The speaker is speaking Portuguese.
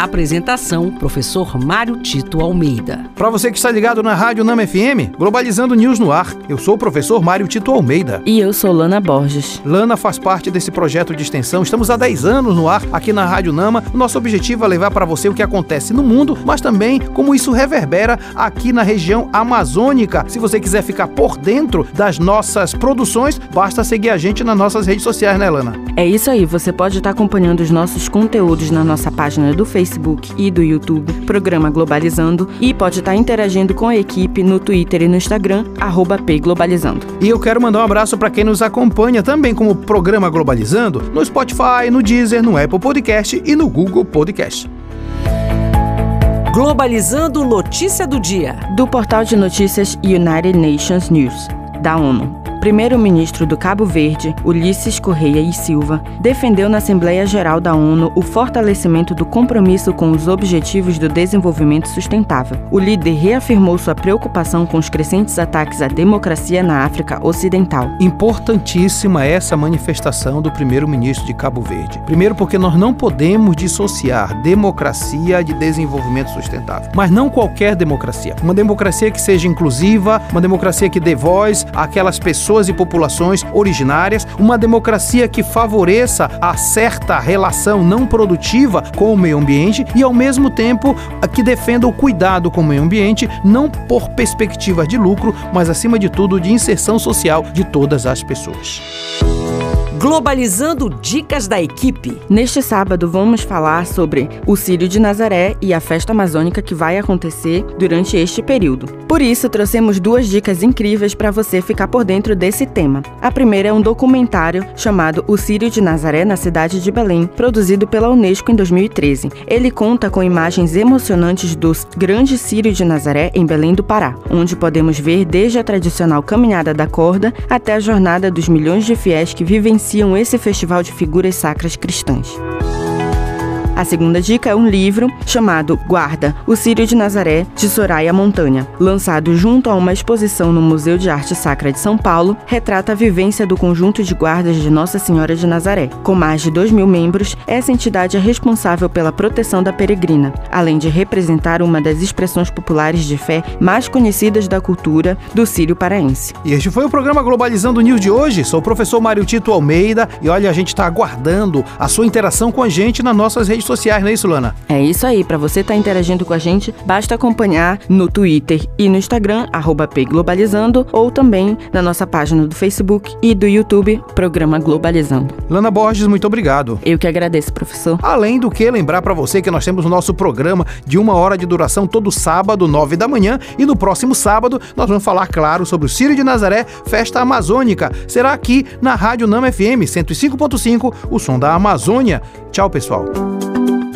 Apresentação: Professor Mário Tito Almeida. Para você que está ligado na Rádio Nama FM, Globalizando News no ar. Eu sou o professor Mário Tito Almeida. E eu sou Lana Borges. Lana faz parte desse projeto de extensão. Estamos há 10 anos no ar aqui na Rádio Nama. O nosso objetivo é levar para você o que acontece no mundo, mas também como isso reverbera aqui na região amazônica. Se você quiser ficar por dentro das nossas produções, basta seguir a gente nas nossas redes sociais, né, Lana? É isso aí, você pode estar acompanhando os nossos conteúdos na nossa página do Facebook Facebook e do YouTube, programa Globalizando, e pode estar interagindo com a equipe no Twitter e no Instagram, arroba Globalizando. E eu quero mandar um abraço para quem nos acompanha também como programa Globalizando no Spotify, no Deezer, no Apple Podcast e no Google Podcast. Globalizando notícia do dia. Do portal de notícias United Nations News, da ONU primeiro-ministro do Cabo Verde, Ulisses Correia e Silva, defendeu na Assembleia Geral da ONU o fortalecimento do compromisso com os Objetivos do Desenvolvimento Sustentável. O líder reafirmou sua preocupação com os crescentes ataques à democracia na África Ocidental. Importantíssima essa manifestação do primeiro-ministro de Cabo Verde. Primeiro, porque nós não podemos dissociar democracia de desenvolvimento sustentável. Mas não qualquer democracia. Uma democracia que seja inclusiva, uma democracia que dê voz àquelas pessoas pessoas e populações originárias, uma democracia que favoreça a certa relação não produtiva com o meio ambiente e, ao mesmo tempo, que defenda o cuidado com o meio ambiente, não por perspectiva de lucro, mas, acima de tudo, de inserção social de todas as pessoas. Globalizando Dicas da Equipe. Neste sábado vamos falar sobre o Círio de Nazaré e a festa amazônica que vai acontecer durante este período. Por isso, trouxemos duas dicas incríveis para você ficar por dentro desse tema. A primeira é um documentário chamado O Círio de Nazaré na cidade de Belém, produzido pela Unesco em 2013. Ele conta com imagens emocionantes do Grande Círio de Nazaré em Belém do Pará, onde podemos ver desde a tradicional caminhada da corda até a jornada dos milhões de fiéis que vivenciam iniciam esse festival de figuras sacras cristãs. A segunda dica é um livro chamado Guarda, o Sírio de Nazaré, de Soraya Montanha. Lançado junto a uma exposição no Museu de Arte Sacra de São Paulo, retrata a vivência do conjunto de guardas de Nossa Senhora de Nazaré. Com mais de 2 mil membros, essa entidade é responsável pela proteção da peregrina, além de representar uma das expressões populares de fé mais conhecidas da cultura do Sírio paraense. E este foi o programa Globalizando News de hoje. Sou o professor Mário Tito Almeida e olha, a gente está aguardando a sua interação com a gente nas nossas redes sociais, não é isso, Lana? É isso aí. Para você estar tá interagindo com a gente, basta acompanhar no Twitter e no Instagram, Globalizando, ou também na nossa página do Facebook e do YouTube, Programa Globalizando. Lana Borges, muito obrigado. Eu que agradeço, professor. Além do que, lembrar para você que nós temos o nosso programa de uma hora de duração todo sábado, nove da manhã, e no próximo sábado nós vamos falar, claro, sobre o Círio de Nazaré, Festa Amazônica. Será aqui na Rádio Nama FM 105.5, o som da Amazônia. Tchau, pessoal.